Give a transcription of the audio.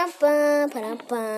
Ba-dum-bum, ba-dum-bum.